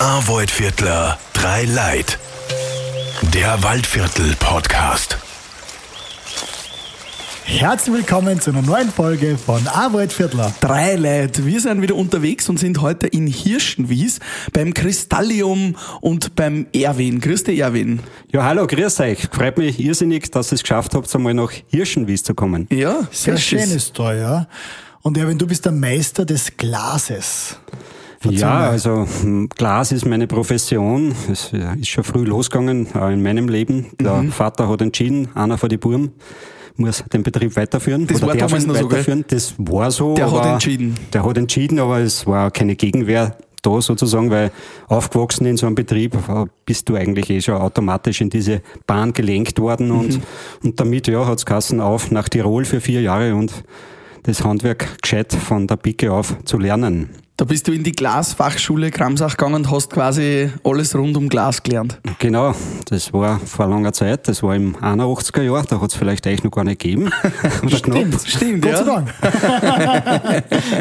Arvoidviertler, drei Leid. Der Waldviertel-Podcast. Herzlich willkommen zu einer neuen Folge von Arbeit Viertler. Drei Leute. Wir sind wieder unterwegs und sind heute in Hirschenwies beim Kristallium und beim Erwin. Grüß dich, Erwin. Ja, hallo, grüß euch. Freut mich irrsinnig, dass ihr es geschafft habt, einmal nach Hirschenwies zu kommen. Ja, Sehr schön ist da, ja. Und Erwin, du bist der Meister des Glases. Erzähl ja, also hm, Glas ist meine Profession. Es ist schon früh losgegangen, in meinem Leben. Der Mhm. Vater hat entschieden, einer von den Buben muss den Betrieb weiterführen. Das war damals noch so, gell? weiterführen. Das war so. Der hat entschieden. Der hat entschieden, aber es war keine Gegenwehr da sozusagen, weil aufgewachsen in so einem Betrieb äh, bist du eigentlich eh schon automatisch in diese Bahn gelenkt worden und, Mhm. und damit ja hat's Kassen auf nach Tirol für vier Jahre und das Handwerk gescheit von der Pike auf zu lernen. Da bist du in die Glasfachschule Kramsach gegangen und hast quasi alles rund um Glas gelernt. Genau, das war vor langer Zeit, das war im 81er Jahr, da hat's vielleicht euch noch gar nicht gegeben. Knapp. Stimmt, Gott ja. sei Dank.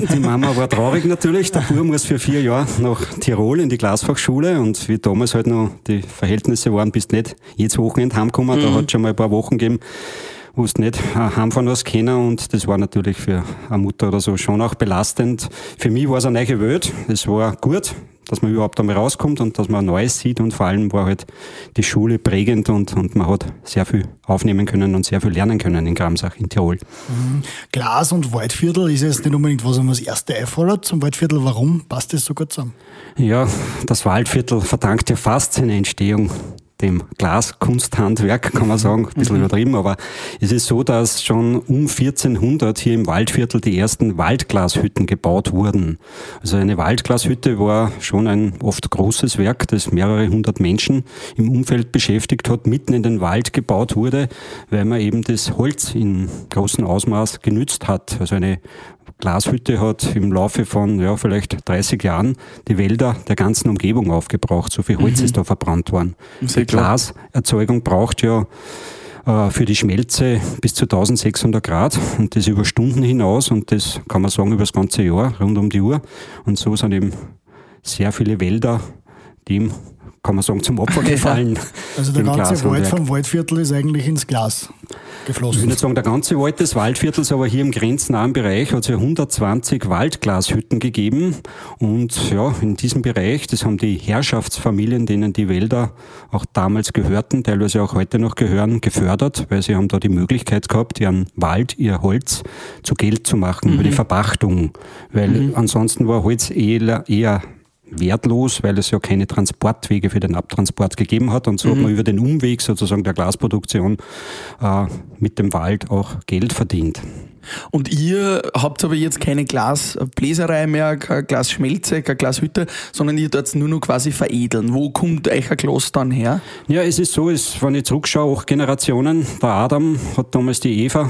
Die Mama war traurig natürlich. Der Bub muss für vier Jahre nach Tirol in die Glasfachschule und wie damals halt noch die Verhältnisse waren, bist nicht jedes Wochenende heimgekommen. Da hat schon mal ein paar Wochen gegeben, du nicht äh, heimfahren hast können und das war natürlich für eine Mutter oder so schon auch belastend. Für mich war es eine neue Welt. Es war gut, dass man überhaupt einmal rauskommt und dass man Neues sieht und vor allem war halt die Schule prägend und, und man hat sehr viel aufnehmen können und sehr viel lernen können in Gramsach, in Tirol. Glas und Waldviertel ist jetzt nicht unbedingt, was einem das erste einfällt zum Waldviertel. Warum passt das so gut zusammen? Ja, das Waldviertel verdankt ja fast seine Entstehung dem Glaskunsthandwerk, kann man sagen, ein bisschen übertrieben, aber es ist so, dass schon um 1400 hier im Waldviertel die ersten Waldglashütten gebaut wurden. Also eine Waldglashütte war schon ein oft großes Werk, das mehrere hundert Menschen im Umfeld beschäftigt hat, mitten in den Wald gebaut wurde, weil man eben das Holz in großem Ausmaß genützt hat. Also eine Glashütte hat im Laufe von ja, vielleicht 30 Jahren die Wälder der ganzen Umgebung aufgebraucht. So viel Holz ist da verbrannt worden. Sehr Die klar. Glaserzeugung braucht ja äh, für die Schmelze bis zu 1600 Grad und das über Stunden hinaus und das kann man sagen über das ganze Jahr, rund um die Uhr. Und so sind eben sehr viele Wälder dem, kann man sagen, zum Opfer Ja. gefallen. Also der dem ganze Wald vom Waldviertel ist eigentlich ins Glas Ich will geflossen. nicht sagen, der ganze Wald des Waldviertels, aber hier im grenznahen Bereich hat es ja 120 Waldglashütten gegeben. Und ja, in diesem Bereich, das haben die Herrschaftsfamilien, denen die Wälder auch damals gehörten, teilweise auch heute noch gehören, gefördert, weil sie haben da die Möglichkeit gehabt, ihren Wald, ihr Holz zu Geld zu machen über die Verpachtung. Weil ansonsten war Holz eher, eher wertlos, weil es ja keine Transportwege für den Abtransport gegeben hat. Und so hat man über den Umweg sozusagen der Glasproduktion äh, mit dem Wald auch Geld verdient. Und ihr habt aber jetzt keine Glasbläserei mehr, keine Glasschmelze, keine Glashütte, sondern ihr dort nur noch quasi veredeln. Wo kommt euch ein Glas dann her? Ja, es ist so, es, wenn ich zurückschaue, auch Generationen. Der Adam hat damals die Eva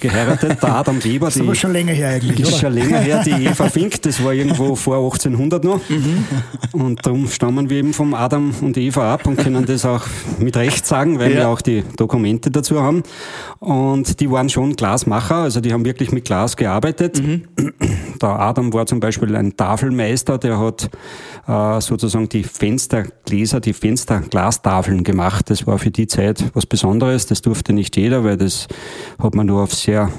geheiratet, der Adam Weber. Das ist aber schon länger her eigentlich, ist oder? schon länger her, die Eva Fink, das war irgendwo vor 1800 noch. Und darum stammen wir eben vom Adam und Eva ab und können das auch mit Recht sagen, weil Ja. wir auch die Dokumente dazu haben. Und die waren schon Glasmacher, also die haben wirklich mit Glas gearbeitet. Der Adam war zum Beispiel ein Tafelmeister, der hat äh, sozusagen die Fenstergläser, die Fensterglastafeln gemacht. Das war für die Zeit was Besonderes. Das durfte nicht jeder, weil das hat man nur auf sehr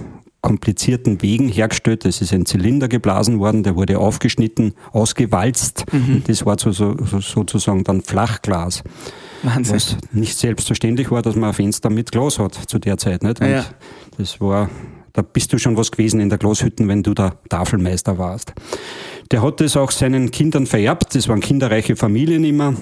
komplizierten Wegen hergestellt. Es ist ein Zylinder geblasen worden, der wurde aufgeschnitten, ausgewalzt. Und das war so, so, sozusagen dann Flachglas. Wahnsinn. Was nicht selbstverständlich war, dass man ein Fenster mit Glas hat zu der Zeit. Nicht? Und Ja. Das war, da bist du schon was gewesen in der Glashütten, wenn du der Tafelmeister warst. Der hat das auch seinen Kindern vererbt. Das waren kinderreiche Familien immer.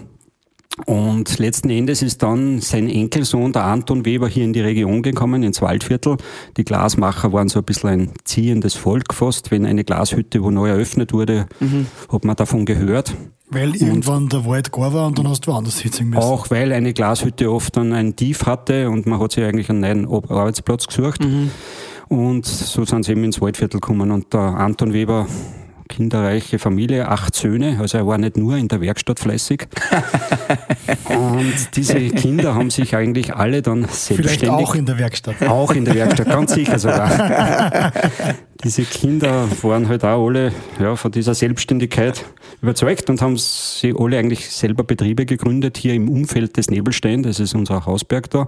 Und letzten Endes ist dann sein Enkelsohn, der Anton Weber, hier in die Region gekommen, ins Waldviertel. Die Glasmacher waren so ein bisschen ein ziehendes Volk fast. Wenn eine Glashütte wo neu eröffnet wurde, hat man davon gehört. Weil irgendwann der Wald gar war und dann hast du woanders sitzen müssen. Auch weil eine Glashütte oft dann ein Tief hatte und man hat sich eigentlich einen neuen Arbeitsplatz gesucht. Und so sind sie eben ins Waldviertel gekommen und der Anton Weber kinderreiche Familie, acht Söhne, also er war nicht nur in der Werkstatt fleißig. und diese Kinder haben sich eigentlich alle dann selbstständig... Vielleicht auch in der Werkstatt. Auch in der Werkstatt, ganz sicher sogar. diese Kinder waren halt auch alle ja, von dieser Selbstständigkeit überzeugt und haben sie alle eigentlich selber Betriebe gegründet, hier im Umfeld des Nebelstein, das ist unser Hausberg da.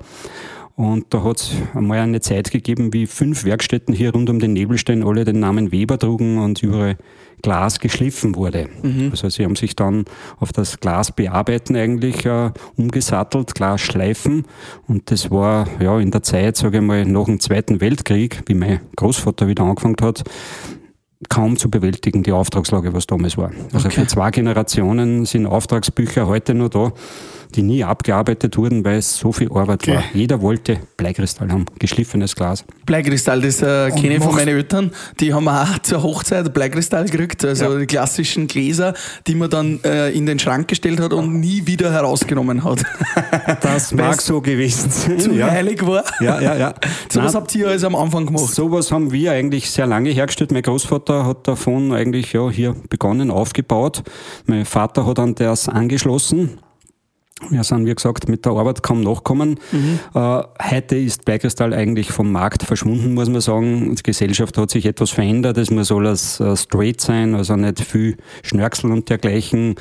Und da hat es einmal eine Zeit gegeben, wie fünf Werkstätten hier rund um den Nebelstein alle den Namen Weber trugen und überall Glas geschliffen wurde. Mhm. Also sie haben sich dann auf das Glas bearbeiten eigentlich äh, umgesattelt, Glas schleifen. Und das war ja in der Zeit, sage ich mal, nach dem Zweiten Weltkrieg, wie mein Großvater wieder angefangen hat, kaum zu bewältigen, die Auftragslage, was damals war. Also okay. für zwei Generationen sind Auftragsbücher heute noch da die nie abgearbeitet wurden, weil es so viel Arbeit okay. war. Jeder wollte Bleikristall haben, geschliffenes Glas. Bleikristall, das äh, kenne ich von meinen Eltern. Die haben auch zur Hochzeit Bleikristall gekriegt, also ja. die klassischen Gläser, die man dann äh, in den Schrank gestellt hat und nie wieder herausgenommen hat. Das mag so gewesen sein. Zu ja. heilig war. Ja, ja, ja. so was habt ihr also am Anfang gemacht? Sowas haben wir eigentlich sehr lange hergestellt. Mein Großvater hat davon eigentlich ja hier begonnen, aufgebaut. Mein Vater hat dann das angeschlossen wir sind, wie gesagt, mit der Arbeit kaum nachkommen. Mhm. Äh, heute ist Bleikristall eigentlich vom Markt verschwunden, muss man sagen. Die Gesellschaft hat sich etwas verändert. Es muss alles äh, straight sein, also nicht viel Schnörksel und dergleichen.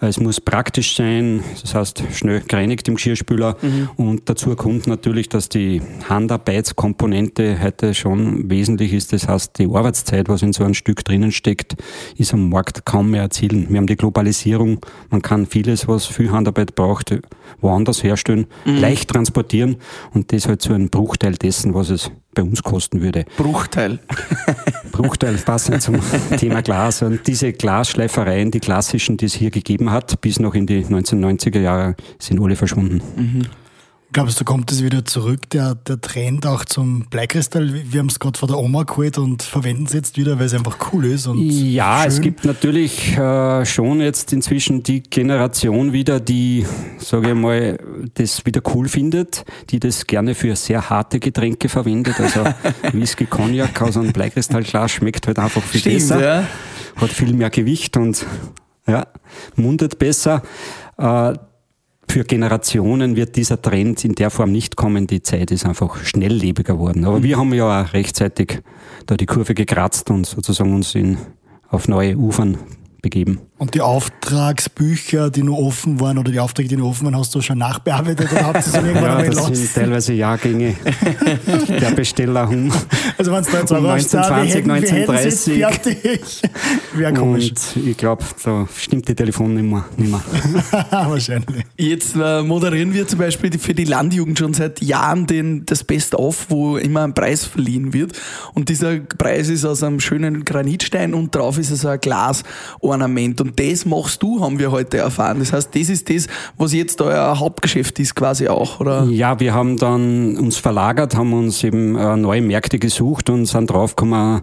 Es muss praktisch sein, das heißt schnell gereinigt im Geschirrspüler. Mhm. Und dazu kommt natürlich, dass die Handarbeitskomponente heute schon wesentlich ist. Das heißt, die Arbeitszeit, was in so einem Stück drinnen steckt, ist am Markt kaum mehr erzielen. Wir haben die Globalisierung. Man kann vieles, was viel Handarbeit braucht, braucht, woanders herstellen, mhm. leicht transportieren und das halt zu einem Bruchteil dessen, was es bei uns kosten würde. Bruchteil. Bruchteil passend zum Thema Glas. Und diese Glasschleifereien, die klassischen, die es hier gegeben hat, bis noch in die 1990er Jahre, sind alle verschwunden. Mhm. Glaubst du, kommt es wieder zurück, der, der Trend auch zum Bleikristall? Wir haben es gerade von der Oma geholt und verwenden es jetzt wieder, weil es einfach cool ist. Und ja, schön. es gibt natürlich äh, schon jetzt inzwischen die Generation wieder, die, sage ich mal, das wieder cool findet, die das gerne für sehr harte Getränke verwendet. Also Whisky, Cognac aus einem Bleikristallglas schmeckt halt einfach viel Stimmt, besser. Ja. Hat viel mehr Gewicht und ja, mundet besser. Äh, für Generationen wird dieser Trend in der Form nicht kommen. Die Zeit ist einfach schnelllebiger geworden. Aber wir haben ja auch rechtzeitig da die Kurve gekratzt und sozusagen uns in, auf neue Ufern begeben. Und die Auftragsbücher, die nur offen waren oder die Aufträge, die nur offen waren, hast du schon nachbearbeitet oder habt ihr sie irgendwann ja, das sind teilweise Jahrgänge der Besteller um. Also wenn es da jetzt um 1920, 1930. fertig. Wäre komisch. Und ich glaube, da stimmt die Telefonnummer nicht mehr. Wahrscheinlich. Jetzt äh, moderieren wir zum Beispiel für die Landjugend schon seit Jahren den, das Best-of, wo immer ein Preis verliehen wird. Und dieser Preis ist aus einem schönen Granitstein und drauf ist so ein Glasornament. Und das machst du, haben wir heute erfahren. Das heißt, das ist das, was jetzt euer Hauptgeschäft ist, quasi auch, oder? Ja, wir haben dann uns verlagert, haben uns eben äh, neue Märkte gesucht und sind draufgekommen,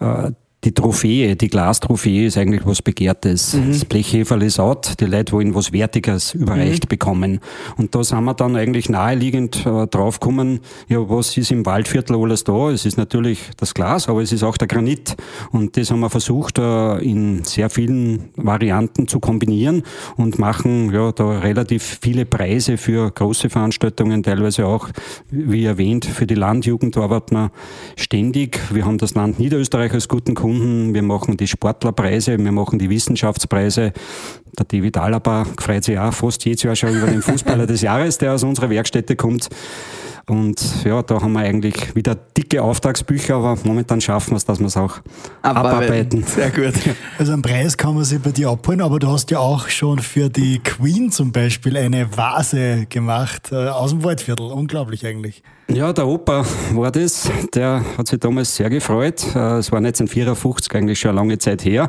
äh, die Trophäe, die Glastrophäe ist eigentlich was Begehrtes. Mhm. Das Blechheferl ist out, die Leute wollen was Wertiges überreicht mhm. bekommen. Und da sind wir dann eigentlich naheliegend äh, draufgekommen, ja, was ist im Waldviertel alles da? Es ist natürlich das Glas, aber es ist auch der Granit. Und das haben wir versucht, äh, in sehr vielen Varianten zu kombinieren und machen ja da relativ viele Preise für große Veranstaltungen, teilweise auch, wie erwähnt, für die Landjugend arbeiten wir ständig. Wir haben das Land Niederösterreich als guten Kunden Kunden. Wir machen die Sportlerpreise, wir machen die Wissenschaftspreise. Der David Alaba freut sich auch fast jedes Jahr schon über den Fußballer des Jahres, der aus unserer Werkstätte kommt. Und ja, da haben wir eigentlich wieder dicke Auftragsbücher, aber momentan schaffen wir es, dass wir es auch abarbeiten. Sehr gut. Also einen Preis kann man sich bei dir abholen, aber du hast ja auch schon für die Queen zum Beispiel eine Vase gemacht äh, aus dem Waldviertel. Unglaublich eigentlich. Ja, der Opa war das. Der hat sich damals sehr gefreut. Äh, es war 1954, eigentlich schon eine lange Zeit her.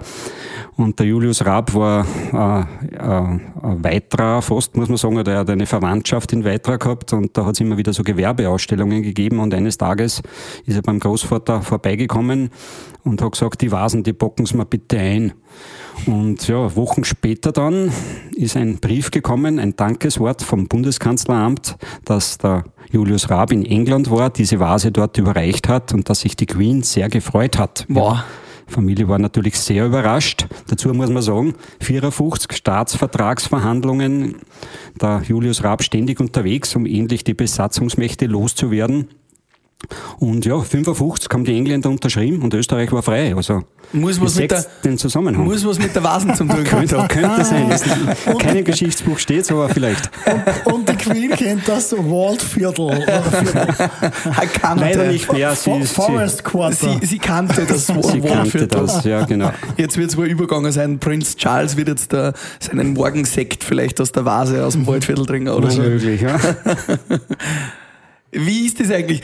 Und der Julius Raab war äh, äh, weiterer fast, muss man sagen, oder er hat eine Verwandtschaft in Weitra gehabt und da hat es immer wieder so Gewerbeausstellungen gegeben und eines Tages ist er beim Großvater vorbeigekommen und hat gesagt, die Vasen, die bocken Sie mir bitte ein. Und ja, Wochen später dann ist ein Brief gekommen, ein Dankeswort vom Bundeskanzleramt, dass der Julius Raab in England war, diese Vase dort überreicht hat und dass sich die Queen sehr gefreut hat. Wow Familie war natürlich sehr überrascht. Dazu muss man sagen, 54 Staatsvertragsverhandlungen, der Julius Raab ständig unterwegs, um endlich die Besatzungsmächte loszuwerden. Und ja, 55 haben die Engländer unterschrieben und Österreich war frei. Also muss was mit der, den Zusammenhang. Muss was mit der Vasen zum tun könnte, könnte sein. Kein im Geschichtsbuch steht, aber vielleicht. Und, und, die Queen kennt das Waldviertel. Leider nicht mehr. Sie, Forest Quarter. Sie, sie kannte das Sie kannte das, ja genau. Jetzt wird es wohl übergegangen sein. Prinz Charles wird jetzt da seinen Morgensekt vielleicht aus der Vase aus dem Waldviertel trinken oder so. Möglich, ja. Wie ist das eigentlich?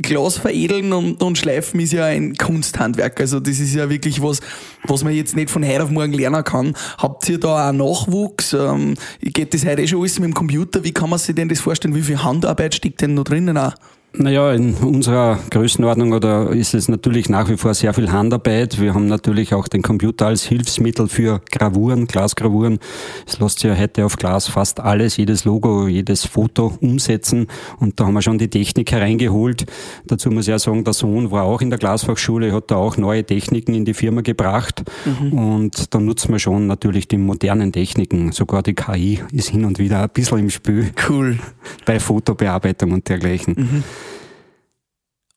Glas veredeln und, und schleifen ist ja ein Kunsthandwerk. Also das ist ja wirklich was, was man jetzt nicht von heute auf morgen lernen kann. Habt ihr da auch Nachwuchs? Ähm, geht das heute eh schon alles mit dem Computer? Wie kann man sich denn das vorstellen? Wie viel Handarbeit steckt denn noch drinnen auch? Naja, in unserer Größenordnung oder ist es natürlich nach wie vor sehr viel Handarbeit. Wir haben natürlich auch den Computer als Hilfsmittel für Gravuren, Glasgravuren. Es lässt sich ja heute auf Glas fast alles, jedes Logo, jedes Foto umsetzen. Und da haben wir schon die Technik hereingeholt. Dazu muss ich ja sagen, der Sohn war auch in der Glasfachschule, hat da auch neue Techniken in die Firma gebracht. Mhm. Und da nutzen wir schon natürlich die modernen Techniken. Sogar die KI ist hin und wieder ein bisschen im Spiel. Cool. Bei Fotobearbeitung und dergleichen. Mhm.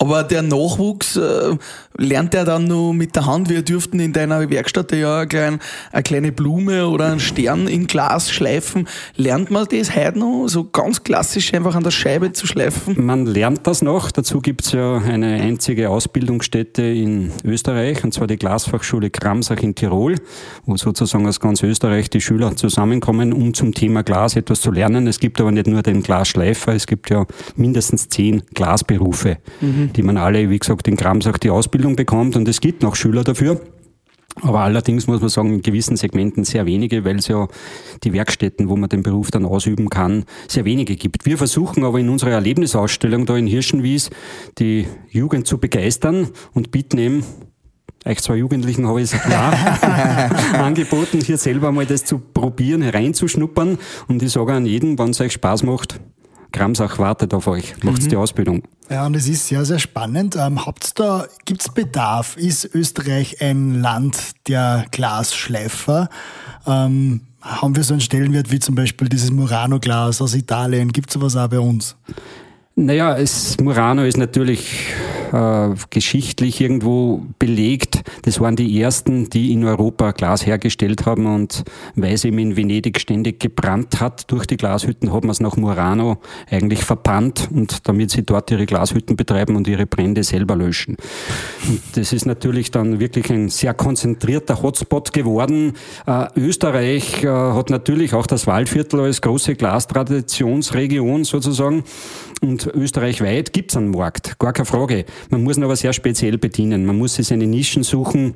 Aber der Nachwuchs, äh, lernt er dann nur mit der Hand? Wir dürften in deiner Werkstatt ja eine kleine, eine kleine Blume oder einen Stern in Glas schleifen. Lernt man das heute noch, so ganz klassisch einfach an der Scheibe zu schleifen? Man lernt das noch. Dazu gibt's ja eine einzige Ausbildungsstätte in Österreich, und zwar die Glasfachschule Kramsach in Tirol, wo sozusagen aus ganz Österreich die Schüler zusammenkommen, um zum Thema Glas etwas zu lernen. Es gibt aber nicht nur den Glasschleifer, es gibt ja mindestens zehn Glasberufe. Mhm die man alle, wie gesagt, in Kramsach die Ausbildung bekommt und es gibt noch Schüler dafür. Aber allerdings muss man sagen, in gewissen Segmenten sehr wenige, weil es ja die Werkstätten, wo man den Beruf dann ausüben kann, sehr wenige gibt. Wir versuchen aber in unserer Erlebnisausstellung da in Hirschenwies die Jugend zu begeistern und bieten eben euch zwei Jugendlichen habe ich es klar angeboten, hier selber mal das zu probieren, hereinzuschnuppern. Und ich sage an jeden, wenn es euch Spaß macht, Kramsach wartet auf euch, macht mhm. die Ausbildung. Ja, und es ist sehr, sehr spannend. Ähm, habt's da, Bedarf? Ist Österreich ein Land der Glasschleifer? Ähm, haben wir so einen Stellenwert wie zum Beispiel dieses Murano-Glas aus Italien? Gibt's sowas auch bei uns? Naja, es, Murano ist natürlich äh, geschichtlich irgendwo belegt. Das waren die ersten, die in Europa Glas hergestellt haben und weil es eben in Venedig ständig gebrannt hat durch die Glashütten, haben wir es nach Murano eigentlich verbannt und damit sie dort ihre Glashütten betreiben und ihre Brände selber löschen. Und das ist natürlich dann wirklich ein sehr konzentrierter Hotspot geworden. Äh, Österreich äh, hat natürlich auch das Waldviertel als große Glastraditionsregion sozusagen und österreichweit gibt es einen Markt, gar keine Frage. Man muss ihn aber sehr speziell bedienen. Man muss sich seine Nischen suchen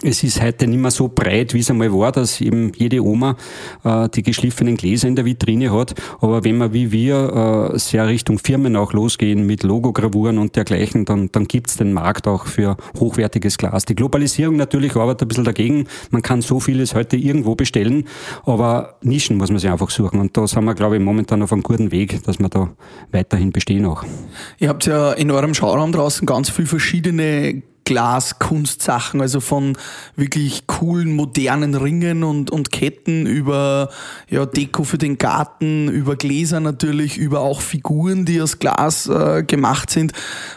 es ist heute nicht mehr so breit, wie es einmal war, dass eben jede Oma äh, die geschliffenen Gläser in der Vitrine hat. Aber wenn wir wie wir äh, sehr Richtung Firmen auch losgehen mit Logogravuren und dergleichen, dann, dann gibt's den Markt auch für hochwertiges Glas. Die Globalisierung natürlich arbeitet ein bisschen dagegen. Man kann so vieles heute irgendwo bestellen, aber Nischen muss man sich einfach suchen. Und da sind wir, glaube ich, momentan auf einem guten Weg, dass wir da weiterhin bestehen auch. Ihr habt ja in eurem Schauraum draußen ganz viele verschiedene Glaskunstsachen, also von wirklich coolen, modernen Ringen und, und Ketten über ja, Deko für den Garten, über Gläser natürlich, über auch Figuren, die aus Glas äh, gemacht sind.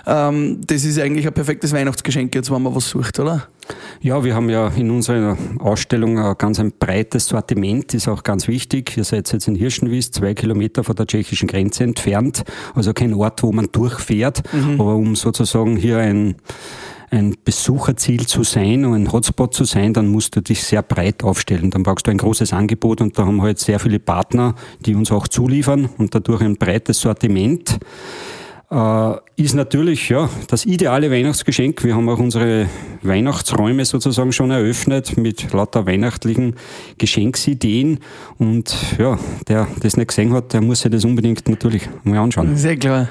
Ähm, das ist eigentlich ein perfektes Weihnachtsgeschenk jetzt, wenn man was sucht, oder? Ja, wir haben ja in unserer Ausstellung ein ganz ein breites Sortiment, ist auch ganz wichtig. Ihr seid jetzt in Hirschenwies, zwei Kilometer von der tschechischen Grenze entfernt, also kein Ort, wo man durchfährt, mhm. aber um sozusagen hier ein ein Besucherziel zu sein und ein Hotspot zu sein, dann musst du dich sehr breit aufstellen. Dann brauchst du ein großes Angebot und da haben wir halt sehr viele Partner, die uns auch zuliefern und dadurch ein breites Sortiment. Äh, ist natürlich ja das ideale Weihnachtsgeschenk. Wir haben auch unsere Weihnachtsräume sozusagen schon eröffnet mit lauter weihnachtlichen Geschenksideen. Und ja, der das nicht gesehen hat, der muss sich das unbedingt natürlich mal anschauen. Sehr klar.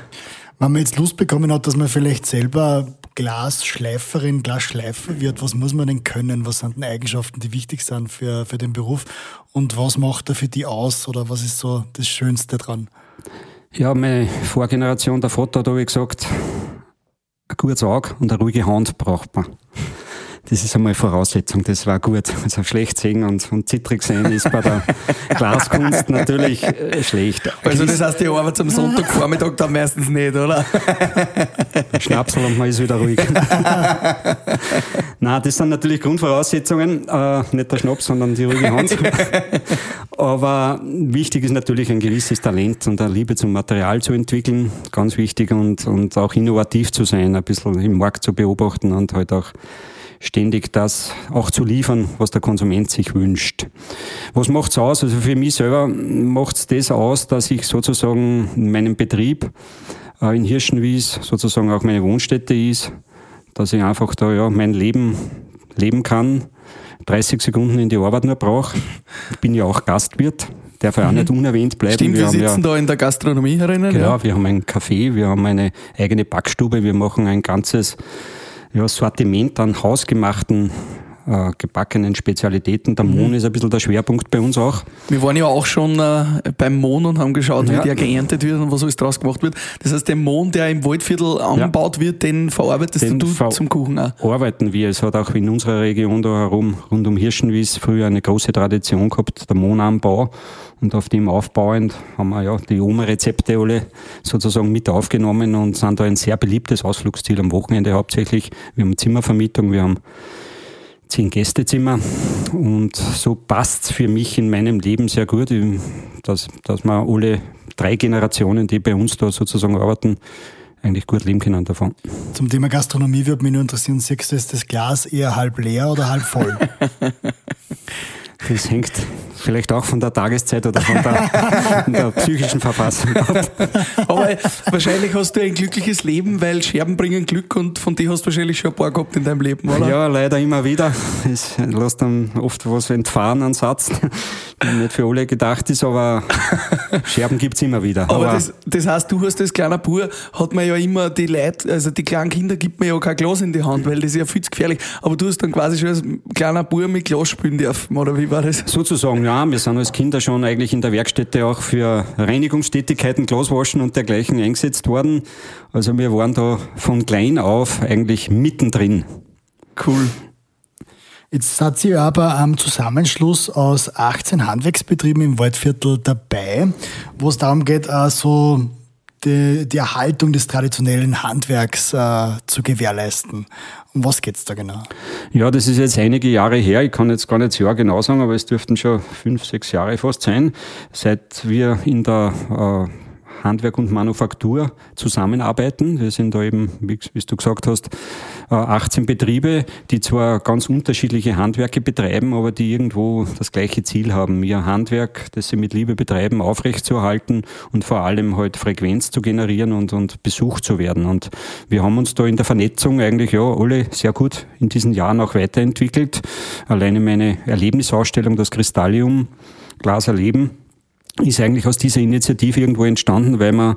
Wenn man jetzt Lust bekommen hat, dass man vielleicht selber Glasschleiferin, Glasschleifer wird, was muss man denn können? Was sind denn Eigenschaften, die wichtig sind für, für den Beruf? Und was macht er für die aus? Oder was ist so das Schönste dran? Ja, meine Vorgeneration, der Vater hat ich gesagt, ein gutes Auge und eine ruhige Hand braucht man. Das ist einmal Voraussetzung, das war gut. Also schlecht sehen und, und zittrig sehen ist bei der Glaskunst natürlich äh, schlecht. Also das heißt, die Arbeit am Sonntagvormittag dann meistens nicht, oder? Schnapsel und man ist wieder ruhig. Nein, das sind natürlich Grundvoraussetzungen, äh, nicht der Schnaps, sondern die ruhige Hand. Aber wichtig ist natürlich ein gewisses Talent und eine Liebe zum Material zu entwickeln, ganz wichtig und, und auch innovativ zu sein, ein bisschen im Markt zu beobachten und halt auch ständig das auch zu liefern, was der Konsument sich wünscht. Was macht's aus? Also für mich selber macht's das aus, dass ich sozusagen in meinem Betrieb äh, in Hirschenwies sozusagen auch meine Wohnstätte ist, dass ich einfach da ja mein Leben leben kann, 30 Sekunden in die Arbeit nur brauche. Ich bin ja auch Gastwirt, darf ja auch mhm. nicht unerwähnt bleiben. Stimmt, wir, wir sitzen ja, da in der Gastronomie herinnen. Genau, ja. wir haben ein Café, wir haben eine eigene Backstube, wir machen ein ganzes ja, Sortiment an hausgemachten äh, gebackenen Spezialitäten. Der Mohn mhm. ist ein bisschen der Schwerpunkt bei uns auch. Wir waren ja auch schon äh, beim Mohn und haben geschaut, ja. wie der geerntet wird und was alles draus gemacht wird. Das heißt, der Mohn, der im Waldviertel angebaut ja. wird, den verarbeitest den du ver zum Kuchen auch? Arbeiten wir. Es hat auch in unserer Region da herum, rund um Hirschenwies, früher eine große Tradition gehabt, der Mohnanbau. Und auf dem aufbauend haben wir ja die Oma-Rezepte alle sozusagen mit aufgenommen und sind da ein sehr beliebtes Ausflugsziel am Wochenende hauptsächlich. Wir haben Zimmervermietung, wir haben zehn Gästezimmer und so passt es für mich in meinem Leben sehr gut, dass, dass wir alle drei Generationen, die bei uns da sozusagen arbeiten, eigentlich gut leben können davon. Zum Thema Gastronomie würde mich nur interessieren, siehst du, ist das Glas eher halb leer oder halb voll? Das hängt vielleicht auch von der Tageszeit oder von der, der psychischen Verfassung ab. Aber wahrscheinlich hast du ein glückliches Leben, weil Scherben bringen Glück und von dir hast du wahrscheinlich schon ein paar gehabt in deinem Leben, oder? Ja, leider immer wieder. Es lässt dann oft was entfahren an Satz, der nicht für alle gedacht ist, aber Scherben gibt es immer wieder. Aber, aber das, das, heißt, du hast als kleiner Bub, hat man ja immer die Leute, also die kleinen Kinder gibt man ja kein Glas in die Hand, weil das ist ja viel zu gefährlich. Aber du hast dann quasi schon als kleiner Bub mit Glas spielen dürfen, oder wie war das? Sozusagen, ja. Wir sind als Kinder schon eigentlich in der Werkstätte auch für Reinigungstätigkeiten, Glaswaschen und dergleichen eingesetzt worden. Also wir waren da von klein auf eigentlich mittendrin. Cool. Jetzt hat sie aber am Zusammenschluss aus 18 Handwerksbetrieben im Waldviertel dabei, wo es darum geht, äh, so die, die Erhaltung des traditionellen Handwerks äh, zu gewährleisten. Um was geht es da genau? Ja, das ist jetzt einige Jahre her. Ich kann jetzt gar nicht das Jahr genau sagen, aber es dürften schon fünf, sechs Jahre fast sein, seit wir in der äh, Handwerk und Manufaktur zusammenarbeiten. Wir sind da eben, wie, wie du gesagt hast, 18 äh, Betriebe, die zwar ganz unterschiedliche Handwerke betreiben, aber die irgendwo das gleiche Ziel haben, ihr Handwerk, das sie mit Liebe betreiben, aufrechtzuerhalten und vor allem halt Frequenz zu generieren und, und besucht zu werden. Und wir haben uns da in der Vernetzung eigentlich ja alle sehr gut in diesen Jahren auch weiterentwickelt. Alleine meine Erlebnisausstellung, das Kristallium, Glas erleben, ist eigentlich aus dieser Initiative irgendwo entstanden, weil wir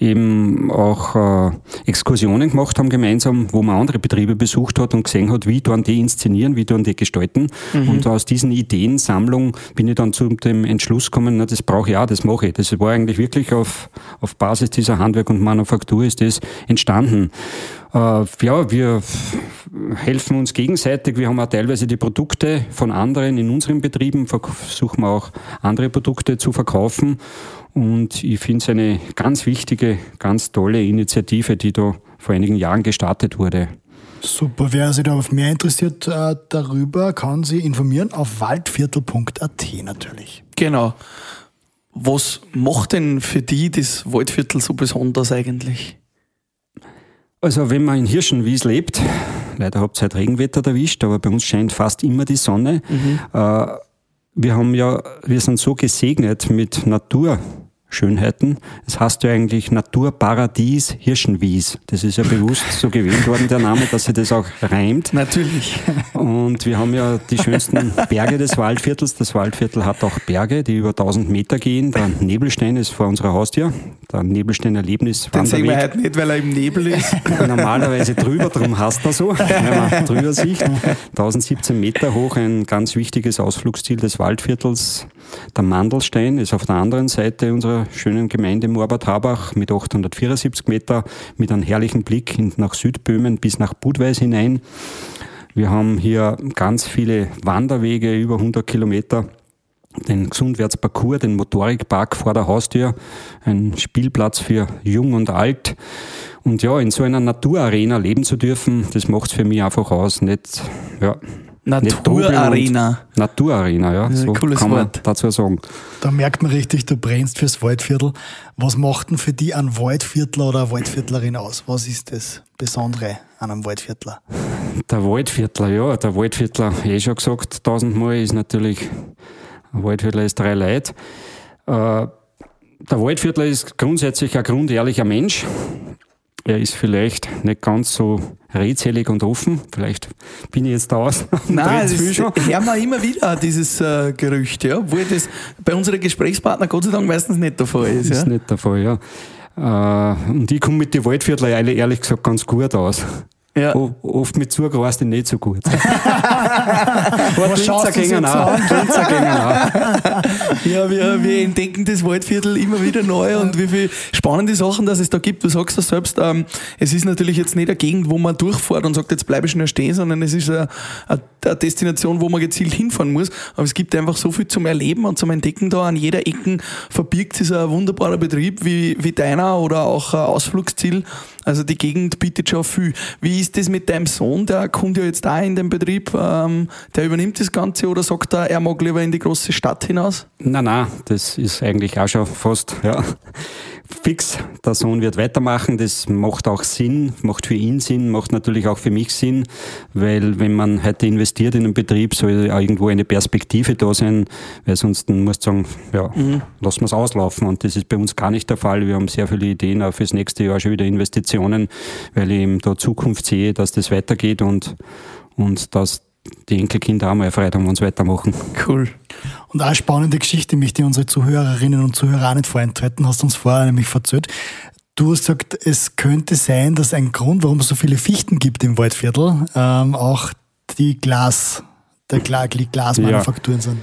eben auch äh, Exkursionen gemacht haben gemeinsam, wo man andere Betriebe besucht hat und gesehen hat, wie tun die inszenieren, wie tun die gestalten. Mhm. Und aus diesen Ideensammlung bin ich dann zu dem Entschluss gekommen, na, das brauche ich auch, das mache ich. Das war eigentlich wirklich auf, auf Basis dieser Handwerk und Manufaktur ist das entstanden. Äh, ja, wir helfen uns gegenseitig. Wir haben auch teilweise die Produkte von anderen in unseren Betrieben, versuchen wir auch andere Produkte zu verkaufen. Und ich finde es eine ganz wichtige, ganz tolle Initiative, die da vor einigen Jahren gestartet wurde. Super, wer sich da auf mehr interessiert äh, darüber, kann sich informieren auf waldviertel.at natürlich. Genau. Was macht denn für die das Waldviertel so besonders eigentlich? Also wenn man in Hirschenwies lebt, leider habt ihr halt Regenwetter erwischt, aber bei uns scheint fast immer die Sonne. Mhm. Äh, wir haben ja, wir sind so gesegnet mit Natur. Schönheiten. Es heißt ja eigentlich Naturparadies Hirschenwies. Das ist ja bewusst so gewählt worden, der Name, dass sich das auch reimt. Natürlich. Und wir haben ja die schönsten Berge des Waldviertels. Das Waldviertel hat auch Berge, die über 1000 Meter gehen. Der Nebelstein ist vor unserer Haustür. Der Nebelstein Erlebnis. Den sehen wir heute nicht, weil er im Nebel ist. Normalerweise drüber, darum hast er so, wenn man drüber sieht. 1017 Meter hoch, ein ganz wichtiges Ausflugsziel des Waldviertels. Der Mandelstein ist auf der anderen Seite unserer schönen Gemeinde Morbad-Habach mit 874 Meter, mit einem herrlichen Blick nach Südböhmen bis nach Budweis hinein. Wir haben hier ganz viele Wanderwege, über 100 Kilometer den Gesundwärtsparcours, den Motorikpark vor der Haustür, ein Spielplatz für Jung und Alt. Und ja, in so einer Naturarena leben zu dürfen, das macht es für mich einfach aus. Nicht, ja, Naturarena. Naturarena, ja. So cooles kann man Wort. dazu sagen. Da merkt man richtig, du brennst fürs Waldviertel. Was macht denn für die ein Waldviertler oder eine Waldviertlerin aus? Was ist das Besondere an einem Waldviertler? Der Waldviertler, ja, der Waldviertler, eh schon gesagt, tausendmal ist natürlich, ein Waldviertler ist drei Leute. Äh, der Waldviertler ist grundsätzlich ein grundehrlicher Mensch. Er ist vielleicht nicht ganz so redselig und offen. Vielleicht bin ich jetzt da aus. Nein, viel ist, hören wir immer wieder dieses äh, Gerücht, ja, obwohl das bei unseren Gesprächspartnern Gott sei Dank meistens nicht der Fall ist. ist Ja. nicht der Fall, ja. Äh, und ich komme mit den Waldviertler ehrlich ehrlich gesagt ganz gut aus. Ja. O- Oft mit Zugreiste nicht so gut. Was schaust du gingen auch. Grenzer gingen auch. Ja, wir, wir entdecken das Waldviertel immer wieder neu und wie viele spannende Sachen, dass es da gibt. Du sagst das selbst, ähm, es ist natürlich jetzt nicht eine Gegend, wo man durchfährt und sagt, jetzt bleibe ich schnell stehen, sondern es ist eine, eine eine Destination, wo man gezielt hinfahren muss. Aber es gibt einfach so viel zum Erleben und zum Entdecken da. An jeder Ecke verbirgt sich ein wunderbarer Betrieb wie, wie deiner oder auch ein Ausflugsziel. Also die Gegend bietet schon viel. Wie ist das mit deinem Sohn? Der kommt ja jetzt da in den Betrieb. Ähm, der übernimmt das Ganze oder sagt er, er mag lieber in die große Stadt hinaus? Nein, nein, das ist eigentlich auch schon fast ja, fix. Der Sohn wird weitermachen, das macht auch Sinn, macht für ihn Sinn, macht natürlich auch für mich Sinn, weil wenn man heute investiert in einen Betrieb, soll auch irgendwo eine Perspektive da sein, weil sonst muss sagen, ja, lassen wir es auslaufen und das ist bei uns gar nicht der Fall. Wir haben sehr viele Ideen auch fürs nächste Jahr schon wieder Investitionen, weil ich eben da Zukunft sehe, dass das weitergeht und, und dass die Enkelkinder auch mal Freude haben, wenn sie weitermachen. Cool. Und eine spannende Geschichte, möchte ich unsere Zuhörerinnen und Zuhörer auch nicht vorenthalten, hast du uns vorher nämlich verzählt. Du hast gesagt, es könnte sein, dass ein Grund, warum es so viele Fichten gibt im Waldviertel, ähm, auch die Glas, der Gla die Glasmanufakturen sind.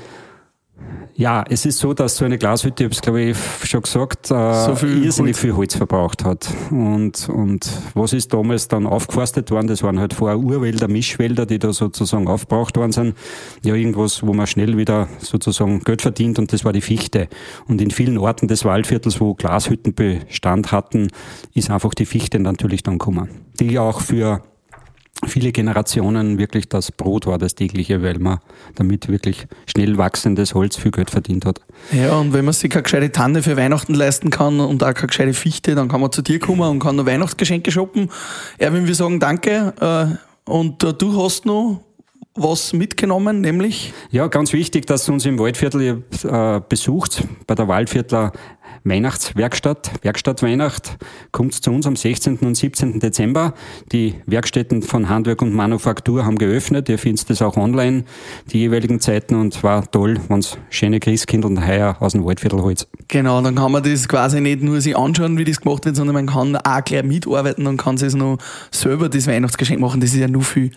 Ja, es ist so, dass so eine Glashütte, ich habe es glaube ich schon gesagt, äh, So viel irrsinnig Holz. viel Holz verbraucht hat. Und, und was ist damals dann aufgeforstet worden? Das waren halt vorher Urwälder, Mischwälder, die da sozusagen aufgebraucht worden sind. Ja, irgendwas, wo man schnell wieder sozusagen Geld verdient und das war die Fichte. Und in vielen Orten des Waldviertels, wo Glashütten Bestand hatten, ist einfach die Fichte natürlich dann gekommen. Die auch für viele Generationen wirklich das Brot war, das tägliche, weil man damit wirklich schnell wachsendes Holz viel Geld verdient hat. Ja, und wenn man sich keine gescheite Tanne für Weihnachten leisten kann und auch keine gescheite Fichte, dann kann man zu dir kommen und kann noch Weihnachtsgeschenke shoppen. Erwin, wir sagen danke. Äh, und äh, du hast noch was mitgenommen, nämlich Ja, ganz wichtig, dass ihr uns im Waldviertel äh, besucht, bei der Waldviertler Weihnachtswerkstatt, Werkstatt Weihnacht. Kommt zu uns am 16. und 17. Dezember. Die Werkstätten von Handwerk und Manufaktur haben geöffnet. Ihr findet das auch online, die jeweiligen Zeiten. Und war toll, wenn's schöne Christkindl und Heuer aus dem Waldviertel holt. Genau, dann kann man das quasi nicht nur sich anschauen, wie das gemacht wird, sondern man kann auch gleich mitarbeiten und kann sich noch selber das Weihnachtsgeschenk machen. Das ist ja nur viel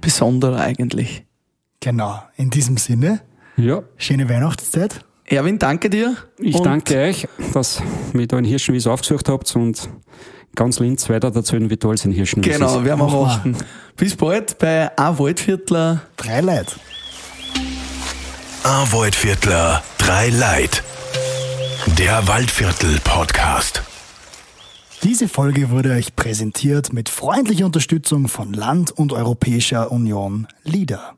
besonderer eigentlich. Genau, in diesem Sinne, Ja, schöne Weihnachtszeit. Erwin, danke dir. ich Und danke euch, dass ihr mich da in Hirschenwies aufgesucht habt und ganz Linz weiter erzählen, wie toll es in Hirschenwies ist. Genau, werden wir Machen. Bis bald bei A Waldviertler. Drei Leute. A Waldviertler, drei Leid. Der Waldviertel Podcast. Diese Folge wurde euch präsentiert mit freundlicher Unterstützung von Land und Europäischer Union LIDA.